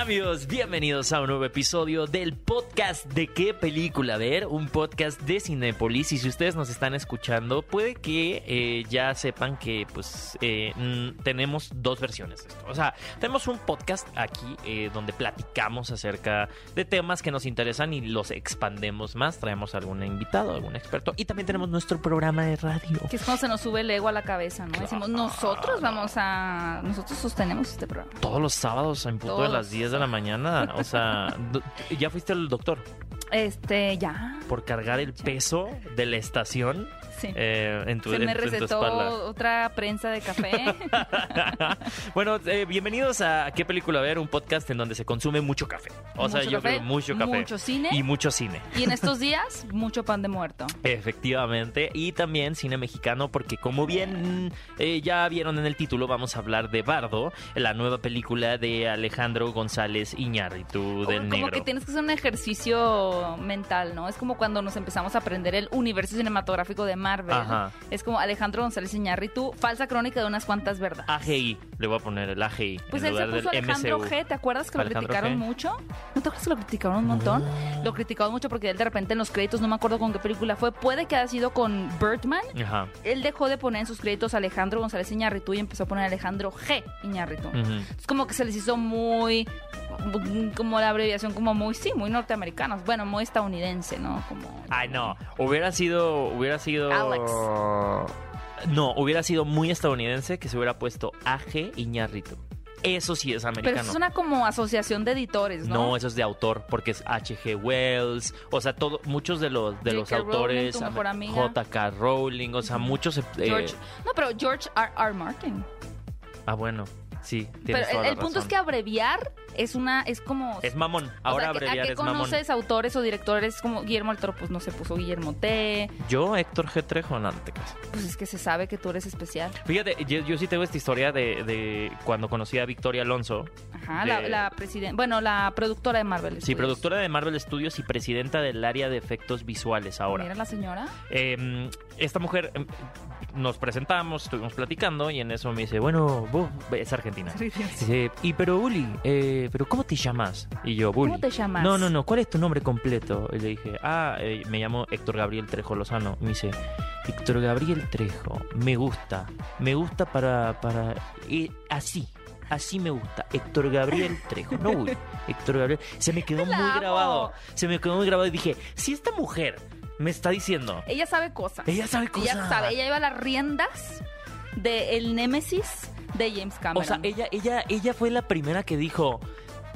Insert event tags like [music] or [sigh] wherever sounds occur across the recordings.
Amigos, bienvenidos a un nuevo episodio del podcast de qué película ver, un podcast de Cinépolis. Y si ustedes nos están escuchando, puede que eh, ya sepan que pues eh, tenemos dos versiones de esto. O sea, tenemos un podcast aquí eh, donde platicamos acerca de temas que nos interesan y los expandemos más. Traemos algún invitado, algún experto. Y también tenemos nuestro programa de radio. Que es cuando se nos sube el ego a la cabeza, ¿no? Decimos, nosotros vamos a... Nosotros sostenemos este programa. Todos los sábados en punto de las Todos. 10 de la mañana. O sea, ¿ya fuiste al doctor? Este, ya. Por cargar el peso de la estación Sí. eh, en tu, se en- me en tu recetó espalda. otra prensa de café. [laughs] bueno, eh, bienvenidos a ¿Qué película ver? Un podcast en donde se consume mucho café. O sea, yo café, creo mucho café. mucho cine. Y mucho cine. y en estos días, mucho pan de muerto. Efectivamente, y también cine mexicano, porque como bien eh, ya vieron en el título, vamos a hablar de Bardo, la nueva película de Alejandro González Iñárritu del como Negro. que tienes que hacer un ejercicio mental, ¿no? Es como cuando nos empezamos a aprender el universo cinematográfico de Marvel. Ajá. Es como Alejandro González Iñárritu, falsa crónica de unas cuantas verdades. AGI, le voy a poner el AGI Pues en él se puso del Alejandro MCU. G, ¿te acuerdas que lo criticaron G. mucho? ¿No te acuerdas que lo criticaron un montón? Lo criticaron mucho porque él de repente en los créditos, no me acuerdo con qué película fue, puede que haya sido con Birdman. Ajá. Él dejó de poner en sus créditos Alejandro González Iñárritu y empezó a poner Alejandro G Iñárritu. Ujú. Es como que se les hizo muy como la abreviación como muy sí, muy norteamericanos, bueno, muy estadounidense, ¿no? Como Ay, no. Hubiera sido. Hubiera sido. Alex. No, hubiera sido muy estadounidense que se hubiera puesto AG Iñárritu. Eso sí es Pero americano. eso es una como asociación de editores, ¿no? No, eso es de autor, porque es H.G. Wells, o sea, todo, muchos de los de los J.K. Rowling, autores. J.K. Rowling, o sea, muchos. eh, George, no, pero George R. R. Martin. ah, bueno, sí, Pero el, la el punto es que abreviar es una es como es mamón. o Ahora sea, que- abreviar ¿a qué es mamón. conoces autores o directores como Guillermo del Toro? Pues no se puso Guillermo T. Yo, Héctor G. Trejo, no, no te creas. Pues es que se sabe que tú eres especial. Fíjate, yo, yo sí tengo esta historia de, de cuando conocí a Victoria Alonso. Ajá, la, De- la presidenta, bueno, la productora de Marvel. Sí, Studios. productora de Marvel Studios y presidenta del área de efectos visuales ahora. Mira la señora. Eh, esta mujer eh, nos presentamos, estuvimos platicando y en eso me dice, bueno, vos, es argentina. Dice, y pero Bully, eh, pero ¿cómo te llamas? Y yo, Bully. ¿Cómo te llamas? No, no, no, ¿cuál es tu nombre completo? Y le dije, ah, eh, me llamo Héctor Gabriel Trejo Lozano. Me dice, Héctor Gabriel Trejo, me gusta, me gusta para, para, eh, así. Así me gusta, Héctor Gabriel Trejo, no Bully, Héctor Gabriel. Se me quedó [laughs] muy amo. grabado, se me quedó muy grabado y dije, si esta mujer me está diciendo Ella sabe cosas. ella sabe cosas. Ella sabe, ella lleva las riendas del némesis de James Cameron. O sea, ella, ella, ella fue la primera que dijo.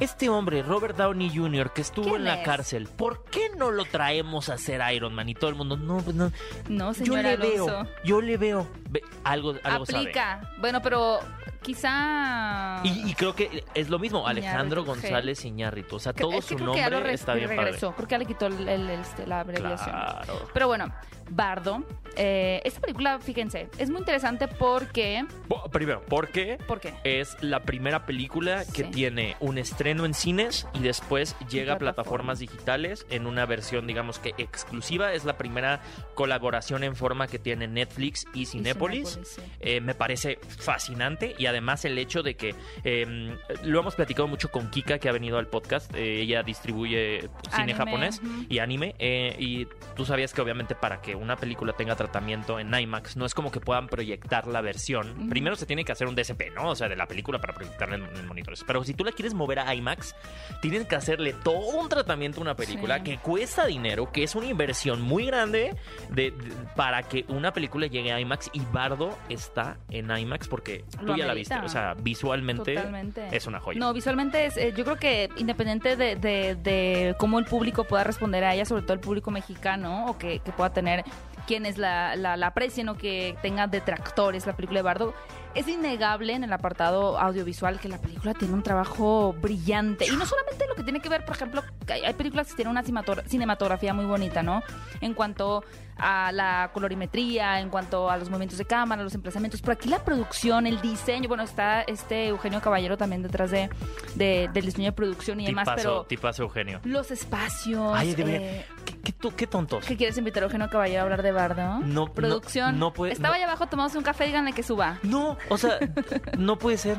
Este hombre, Robert Downey Jr., que estuvo ¿Quién en la es? cárcel, ¿por qué no lo traemos a ser Iron Man? Y todo el mundo, no, pues no. no, Yo señora le Alonso. veo, yo le veo. Ve, algo, algo sabe. Aplica. Bueno, pero quizá. Y, y creo que es lo mismo, Alejandro Iñárritu. González Iñárritu. O sea, todo es que su creo que ya lo nombre re- está bien regresó. Creo que ya le quitó el, el- este, la padre. abreviación. Claro. Pero bueno, Bardo. eh, esta película, fíjense, es muy interesante porque. Bo- Primero, porque ¿Por qué? es la primera película que Sí. tiene un estreno en cines y después llega a plataformas. digitales en una versión, digamos que exclusiva. Es la primera colaboración en forma que tiene Netflix y Cinépolis. Cinépolis, sí. Eh, me parece fascinante y además el hecho de que eh, lo hemos platicado mucho con Kika que ha venido al podcast. Eh, ella distribuye cine Anime, japonés y anime eh, y tú sabías que obviamente para que una película tenga tratamiento en IMAX no es como que puedan proyectar la versión. Primero se tiene que hacer un DSP, ¿no? O sea, de la película para proyectarla en, en monitores. Pero si tú la quieres mover a IMAX, tienes que hacerle todo un tratamiento a una película Sí. que cuesta dinero, que es una inversión muy grande de, de- para que una película llegue a IMAX y Bardo está en IMAX porque Lo tú ya la O sea, visualmente Totalmente. es una joya. No, visualmente es, eh, yo creo que independiente de, de- de cómo el público pueda responder a ella, sobre todo el público mexicano, o que, que pueda tener quienes la, la, la aprecien o que tenga detractores la película de Bardo, es innegable en el apartado audiovisual que la película tiene un trabajo brillante. Y no solamente lo que tiene que ver, por ejemplo, hay, películas que tienen una cinematografía muy bonita, ¿no? En cuanto a la colorimetría, en cuanto a los movimientos de cámara, los emplazamientos. Pero aquí la producción, el diseño, bueno, está este Eugenio Caballero también detrás de, de- del diseño de producción y demás, tipazo, pero tipazo Eugenio. los espacios. Ay, eh, ¿Qué, qué, to- qué tontos. ¿Qué quieres invitar a Eugenio Caballero a hablar de Bardo? No, no, Producción. no puede- Estaba no. allá abajo tomándose un café, díganle que suba. No, o sea, no puede ser.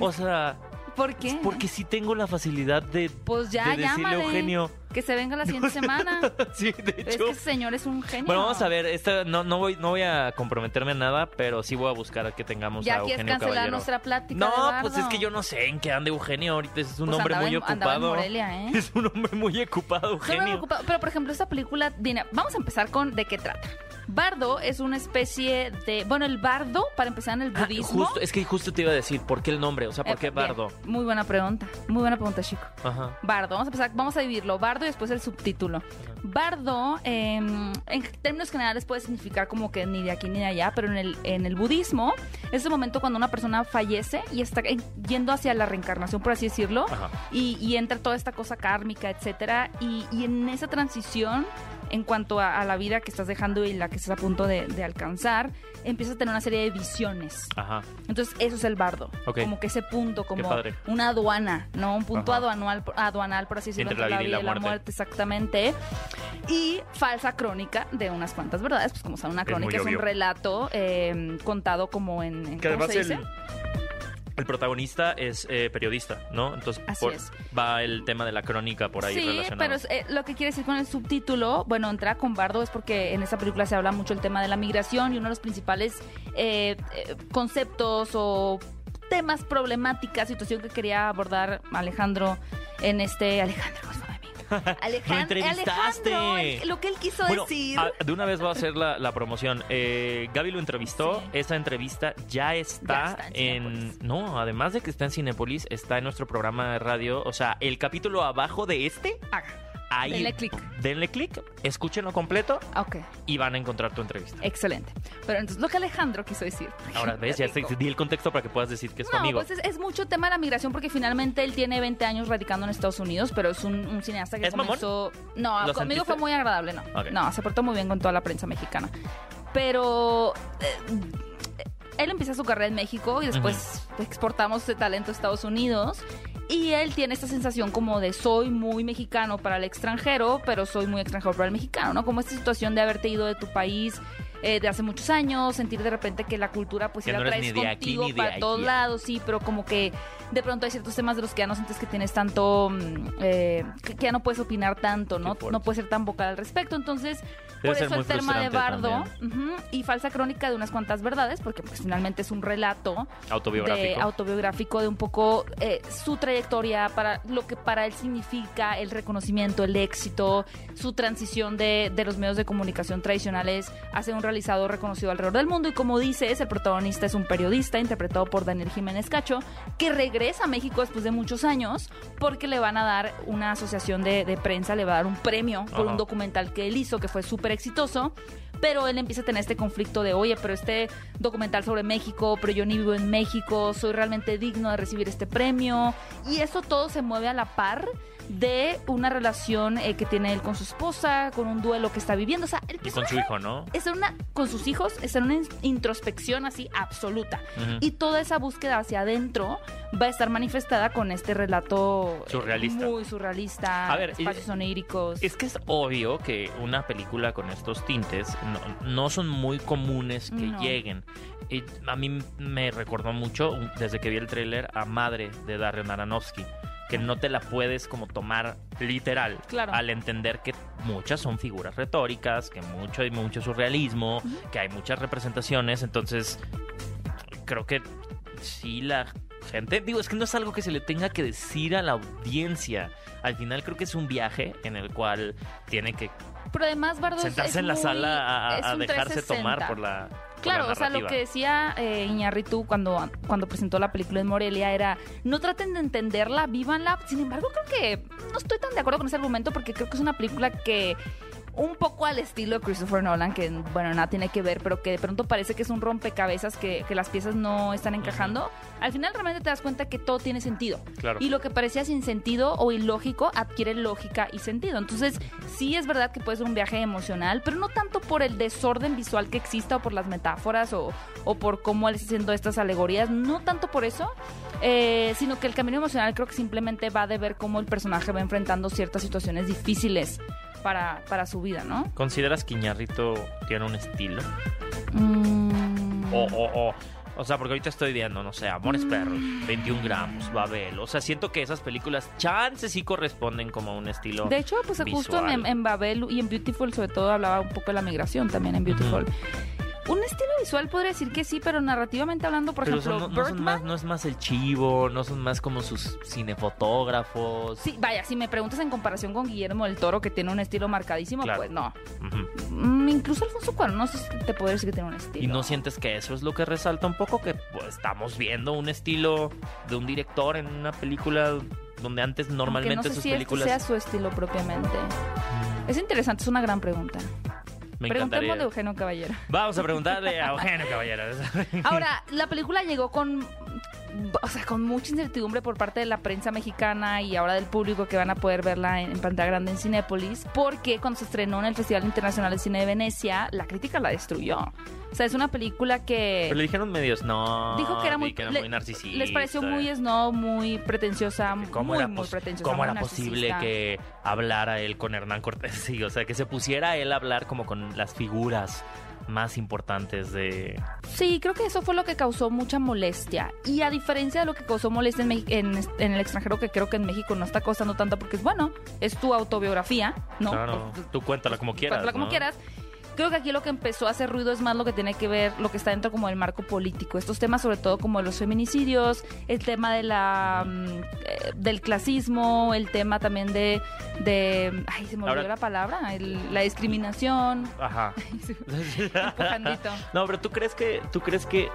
O sea, ¿Por qué? porque sí tengo la facilidad de, Pues ya, de decirle a. Eugenio. Que se venga la siguiente [laughs] semana. sí, de Es que ese señor es un genio. Bueno, vamos a ver, esta, no, no, voy, no voy a comprometerme a nada, pero sí voy a buscar a que tengamos Ya a quieres Eugenio cancelar Caballero. nuestra plática. No, de Bardo. pues es que yo no sé en qué anda Eugenio ahorita. Es un Pues hombre muy en- ocupado. Morelia, [laughs] ¿eh? Es un hombre muy ocupado, muy Eugenio. Pero, por ejemplo, esta película, Dina, vamos a empezar con de qué trata. Bardo es una especie de... Bueno, el bardo, para empezar en el Ah, budismo... justo, es que justo te iba a decir, ¿por qué el nombre? O sea, ¿por Eh, qué bien. Bardo? Muy buena pregunta. Muy buena pregunta, chico. Ajá. Bardo, vamos a empezar, vamos a dividirlo. Bardo y después el subtítulo. Bardo, eh, en términos generales, puede significar como que ni de aquí ni de allá, pero en el, en el budismo es el momento cuando una persona fallece y está en- yendo hacia la reencarnación, por así decirlo, y, y entra toda esta cosa kármica, etcétera, y, y en esa transición, en cuanto a, a la vida que estás dejando y la que estás a punto de, de alcanzar, empiezas a tener una serie de visiones. Ajá. Entonces, eso es el bardo. Ok. Como que ese punto, como una aduana, ¿no? Un punto Ajá. aduanal, aduanal, por así decirlo, Entre la vida y la muerte. exactamente. Y falsa crónica de unas cuantas verdades, pues como saben, una crónica es, un relato eh, contado como en... en- Que ¿cómo se dice? el protagonista es eh, periodista, ¿no? Entonces Así por- es. va el tema de la crónica por ahí sí, relacionado. pero eh, lo que quiere decir con el subtítulo, bueno, entrar con Bardo es porque en esta película se habla mucho el tema de la migración y uno de los principales eh, eh, conceptos o temas problemáticas, situación que quería abordar Alejandro en este... Alejandro, [laughs] Alejandro, entrevistaste. Alejandro, lo que él quiso Bueno, decir... a- de una vez voy a hacer la, la promoción. Eh, Gaby lo entrevistó. Sí. Esta entrevista ya está, Ya está en. No, además de que está en Cinepolis, está en nuestro programa de radio. O sea, el capítulo abajo de este. Ahí, Denle clic. Denle clic, escúchenlo completo Ok, y van a encontrar tu entrevista. excelente. Pero entonces lo que Alejandro quiso decir... Ahora ves, ya te di el contexto para que puedas decir que es tu No, amigo. pues es, es mucho tema de la migración porque finalmente él tiene 20 años radicando en Estados Unidos, pero es un, un cineasta que ¿Es mamón? comenzó... No, ¿Lo conmigo sentiste? fue muy agradable, no. Ok. No, se portó muy bien con toda la prensa mexicana. Pero... eh, él empieza su carrera en México y después exportamos ese talento a Estados Unidos. Y él tiene esta sensación como de soy muy mexicano para el extranjero, pero soy muy extranjero para el mexicano, ¿no? Como esta situación de haberte ido de tu país eh, de hace muchos años, sentir de repente que la cultura pues sí la no traes aquí contigo ni para todos lados, sí, pero como que de pronto hay ciertos temas de los que ya no sientes que tienes tanto, mm, eh, que, ya no puedes opinar tanto, ¿no? No puedes ser tan vocal al respecto, entonces Debe por eso el tema de Bardo y falsa crónica de unas cuantas verdades, porque pues finalmente es un relato Autobiográfico. de autobiográfico de un poco eh, su trayectoria para lo que para él significa el reconocimiento, el éxito, su transición de, de los medios de comunicación tradicionales hacia un realizador reconocido alrededor del mundo y como dices, el protagonista es un periodista interpretado por Daniel Jiménez Cacho que regresa a México después de muchos años porque le van a dar una asociación de, de prensa, le va a dar un premio por Ajá. un documental que él hizo que fue súper exitoso pero él empieza a tener este conflicto de, oye, pero este documental sobre México, pero yo ni vivo en México, soy realmente digno de recibir este premio. Y eso todo se mueve a la par de una relación eh, que tiene él con su esposa, con un duelo que está viviendo. O sea, el Y con su hijo, ¿no? es en una, con sus hijos, es en una in- introspección así absoluta. Y toda esa búsqueda hacia adentro va a estar manifestada con este relato eh, Surrealista. muy surrealista, A ver, espacios oníricos. Es que es obvio que una película con estos tintes no, no son muy comunes que No. lleguen. Y a mí me recordó mucho, desde que vi el tráiler, a Madre de Darren Aronofsky, que no te la puedes como tomar literal Claro. al entender que muchas son figuras retóricas, que mucho hay mucho surrealismo, que hay muchas representaciones, entonces creo que sí la gente, digo, es que no es algo que se le tenga que decir a la audiencia. Al final creo que es un viaje en el cual tiene que Pero además, Bardo, sentarse en la muy- sala a, dejarse 360. tomar por la Claro, la o sea, lo que decía eh, Iñárritu cuando, cuando presentó la película en Morelia era, no traten de entenderla, vívanla. Sin embargo, creo que no estoy tan de acuerdo con ese argumento porque creo que es una película que un poco al estilo de Christopher Nolan, que bueno, nada tiene que ver, pero que de pronto parece que es un rompecabezas que, que las piezas no están encajando. Al final realmente te das cuenta que todo tiene sentido. Claro. Y lo que parecía sin sentido o ilógico adquiere lógica y sentido. Entonces, sí es verdad que puede ser un viaje emocional, pero no tanto por el desorden visual que exista o por las metáforas o, o por cómo él está haciendo estas alegorías, no tanto por eso, eh, sino que el camino emocional creo que simplemente va de ver cómo el personaje va enfrentando ciertas situaciones difíciles para, para su vida, ¿no? ¿Consideras que Iñárritu tiene un estilo? Mm. O, o, o, o sea, porque ahorita estoy viendo, no sé, Amores Perros, 21 gramos, Babel. O sea, siento que esas películas, chances sí corresponden como a un estilo. De hecho, pues justo en, visual. en Babel y en Beautiful, sobre todo, hablaba un poco de la migración también en Beautiful. Un estilo visual podría decir que sí, pero narrativamente hablando, por Pero ejemplo, son- no, no son más, no es más el chivo, no son más como sus cinefotógrafos. Sí, vaya, si me preguntas en comparación con Guillermo del Toro, que tiene un estilo marcadísimo, Claro. pues no. Mm, incluso Alfonso Cuarón, no sé si te puedo decir que tiene un estilo. ¿Y no sientes que eso es lo que resalta un poco? Que pues, estamos viendo un estilo de un director en una película donde antes normalmente no sé sus si este películas... sea su estilo propiamente. Es interesante, es una gran pregunta. Me Preguntemos de Eugenio Caballero. Vamos a preguntarle a Eugenio Caballero. Ahora, la película llegó con, o sea, con mucha incertidumbre por parte de la prensa mexicana y ahora del público que van a poder verla en, en pantalla grande en Cinépolis, porque cuando se estrenó en el Festival Internacional de Cine de Venecia, la crítica la destruyó. O sea, es una película que Pero le dijeron medios, no. dijo que era muy, y que era le- muy narcisista. Les pareció muy snob, muy pretenciosa, ¿Cómo muy, era, muy pretenciosa. cómo muy era posible que hablara él con Hernán Cortés? [laughs] Sí, o sea, que se pusiera él a hablar como con las figuras más importantes de... Sí, creo que eso fue lo que causó mucha molestia. Y a diferencia de lo que causó molestia en, Mex- en, en el extranjero, que creo que en México no está causando tanto porque es bueno, es tu autobiografía, ¿no? Claro, Pues, tú cuéntala como quieras, cuéntala como quieras. Creo que aquí lo que empezó a hacer ruido es más lo que tiene que ver, lo que está dentro como del marco político. Estos temas, sobre todo como los feminicidios, el tema de la mm, eh, del clasismo, el tema también de, de ay, se me olvidó Ahora- la palabra, el- la discriminación. Ajá. [laughs] No, pero tú crees que tú crees que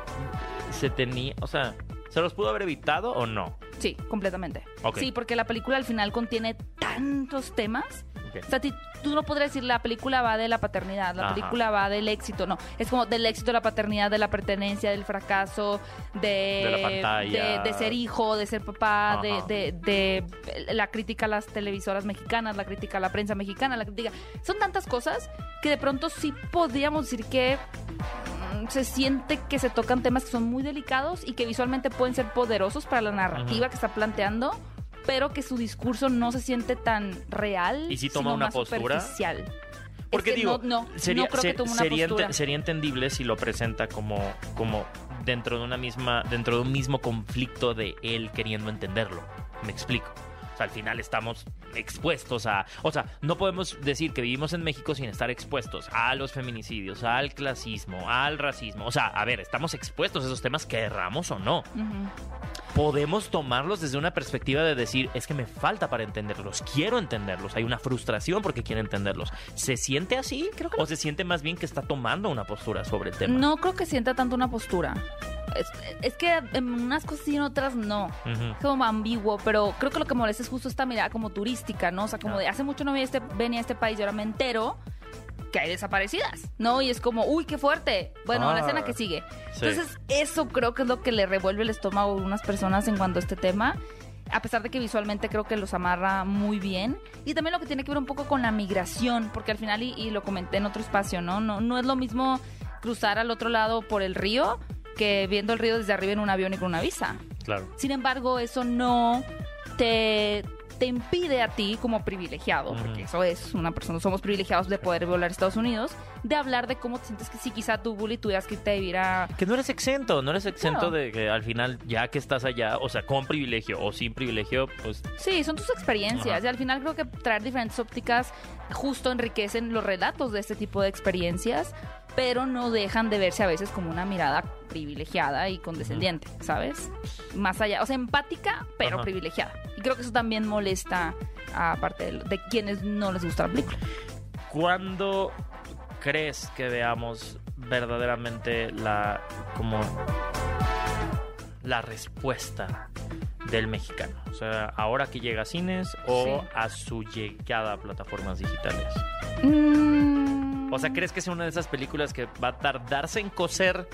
se tenía, o sea, ¿se los pudo haber evitado o no? Sí, completamente. Sí, porque la película al final contiene tantos temas. O sea, ti- tú no podrías decir la película va de la paternidad, la Ajá. película va del éxito, no. Es como del éxito, de la paternidad, de la pertenencia, del fracaso, de, De la pantalla. de, de ser hijo, de ser papá, de, la crítica a las televisoras mexicanas, la crítica a la prensa mexicana, la crítica. Son tantas cosas que de pronto sí podríamos decir que mm, se siente que se tocan temas que son muy delicados y que visualmente pueden ser poderosos para la narrativa que está planteando, pero que su discurso no se siente tan real. ¿Y si toma sino una más postura? superficial. Porque Es que digo, no, no, sería, no creo que ser- tome una sería, ente- postura. sería entendible si lo presenta como, como dentro de una misma, dentro de un mismo conflicto de él queriendo entenderlo. Me explico. O sea, al final estamos expuestos a... O sea, no podemos decir que vivimos en México sin estar expuestos a los feminicidios, al clasismo, al racismo. O sea, a ver, estamos expuestos a esos temas, querramos o no. Ujú. Podemos tomarlos desde una perspectiva de decir, es que me falta para entenderlos, quiero entenderlos, hay una frustración porque quiero entenderlos. ¿Se siente así? Creo que ¿O se siente más bien que está tomando una postura sobre el tema? No creo que sienta tanto una postura. Es, es que en unas cosas y en otras no. Es como ambiguo, pero creo que lo que molesta es justo esta mirada como turística, ¿no? O sea, como Ah. de hace mucho no venía a este, venía a este país y ahora me entero que hay desaparecidas, ¿no? Y es como, uy, qué fuerte. Bueno, la Ah. escena que sigue. Sí. Entonces, eso creo que es lo que le revuelve el estómago a unas personas en cuanto a este tema. A pesar de que visualmente creo que los amarra muy bien. Y también lo que tiene que ver un poco con la migración, porque al final, y, y lo comenté en otro espacio, ¿no? ¿no? No es lo mismo cruzar al otro lado por el río que viendo el río desde arriba en un avión y con una visa. Claro. Sin embargo, eso no te, te impide a ti como privilegiado, porque eso es una persona, somos privilegiados de poder volar a Estados Unidos, de hablar de cómo te sientes que si quizá tú, Bully, tuvieras que irte a vivir a... Que no eres exento, no eres exento de que al final, ya que estás allá, o sea, con privilegio o sin privilegio, pues Sí, son tus experiencias y al final creo que traer diferentes ópticas justo enriquecen los relatos de este tipo de experiencias, pero no dejan de verse a veces como una mirada privilegiada y condescendiente, ¿sabes? Más allá, o sea, empática, pero privilegiada. Y creo que eso también molesta a parte de, de quienes no les gusta la película. ¿Cuándo crees que veamos verdaderamente la como la respuesta del mexicano? O sea, ahora que llega a cines o Sí. a su llegada a plataformas digitales. Mm, O sea, ¿crees que es una de esas películas que va a tardarse en coser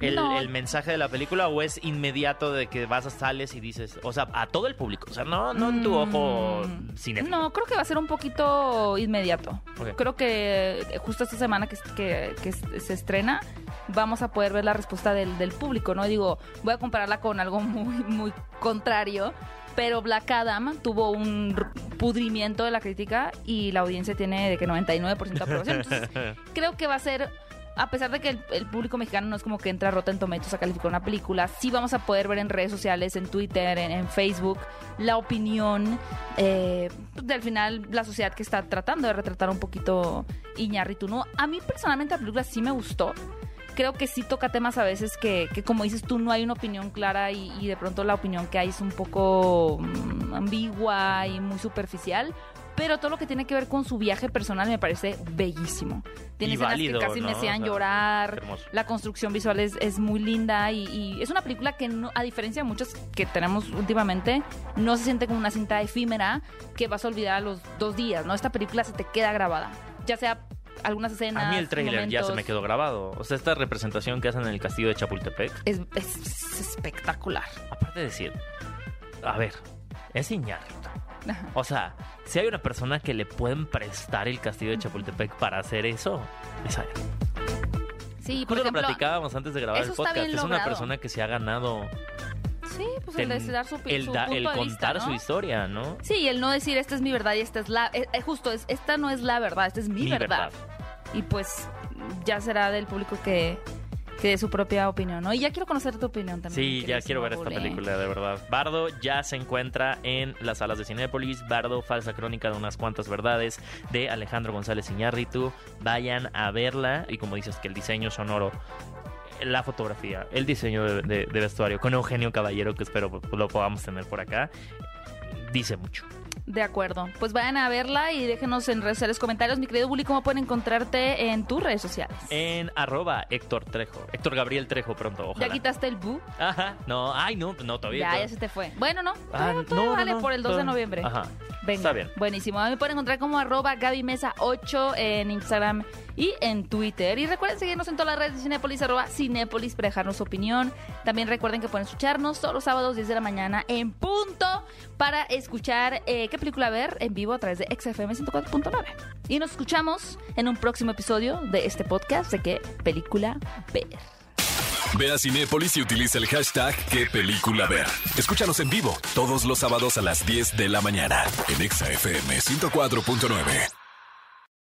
el, No. el mensaje de la película o es inmediato de que vas a sales y dices, o sea, a todo el público, o sea, no, no en tu ojo Mm, cinéfilo. No, creo que va a ser un poquito inmediato. Creo que justo esta semana que, que- que se estrena vamos a poder ver la respuesta del, del público, ¿no? Digo, voy a compararla con algo muy, muy contrario, pero Black Adam tuvo un pudrimiento de la crítica y la audiencia tiene de que 99% de aprobación. Entonces, [laughs] creo que va a ser, a pesar de que el, el público mexicano no es como que entra Rotten Tomatoes a calificar una película, sí vamos a poder ver en redes sociales, en Twitter, en, en Facebook, la opinión eh, del final, la sociedad que está tratando de retratar un poquito Iñárritu, ¿no? A mí personalmente la película sí me gustó. Creo que sí toca temas a veces que, que como dices tú, no hay una opinión clara y, y de pronto la opinión que hay es un poco mm, ambigua y muy superficial. Pero todo lo que tiene que ver con su viaje personal me parece bellísimo. Tiene Y escenas válido, que casi me hacían O sea, llorar. La construcción visual es, es muy linda y, y es una película que, no- a diferencia de muchas que tenemos últimamente, no se siente como una cinta efímera que vas a olvidar a los dos días, ¿no? Esta película se te queda grabada. Ya sea algunas escenas. A mí el trailer ya se momentos. me quedó grabado. O sea, esta representación que hacen en el castillo de Chapultepec. Es, es- es espectacular. Aparte de decir, a ver, es Iñárritu. Ajá. O sea, si hay una persona que le pueden prestar el castillo de Chapultepec para hacer eso, es a él. Sí, por Justo lo ejemplo. platicábamos antes de grabar el podcast. Es una persona que se ha ganado pues el, de ten- dar su, el, su da- punto el de contar vista, ¿no? su historia, ¿no? Sí, y el no decir esta es mi verdad y esta es la. eh, eh, justo, es, esta no es la verdad, esta es mi, Mi verdad. Y pues ya será del público que, que dé su propia opinión, ¿no? Y ya quiero conocer tu opinión también. Sí, ya quiero ver esta película, de verdad. Bardo ya se encuentra en las salas de Cinépolis. Bardo, falsa crónica de unas cuantas verdades de Alejandro González Iñárritu. Vayan a verla. Y como dices, que el diseño sonoro, la fotografía, el diseño de, de- de vestuario con Eugenio Caballero, que espero lo podamos tener por acá, dice mucho. De acuerdo. Pues vayan a verla y déjenos en redes sociales comentarios. Mi querido Bully, ¿cómo pueden encontrarte en tus redes sociales? En arroba Héctor Trejo. Héctor Gabriel Trejo pronto, ojalá. ¿Ya quitaste el bu? Ajá, no, ay, no, no, todavía. Ya, ya se te fue. Bueno, no. Ah, todavía- todavía no, no, vale no, por el 2 de noviembre. Ajá. Venga, Está bien. Buenísimo. A mí me pueden encontrar como arroba Gaby Mesa 8 en Instagram y en Twitter. Y recuerden seguirnos en todas las redes de Cinépolis, arroba Cinépolis para dejarnos su opinión. También recuerden que pueden escucharnos todos los sábados 10 de la mañana en punto para escuchar eh, qué película ver en vivo a través de XFM 104.9. Y nos escuchamos en un próximo episodio de este podcast de qué película ver. Ve a Cinépolis y utiliza el hashtag qué película ver. Escúchanos en vivo todos los sábados a las 10 de la mañana en Exa FM 104.9.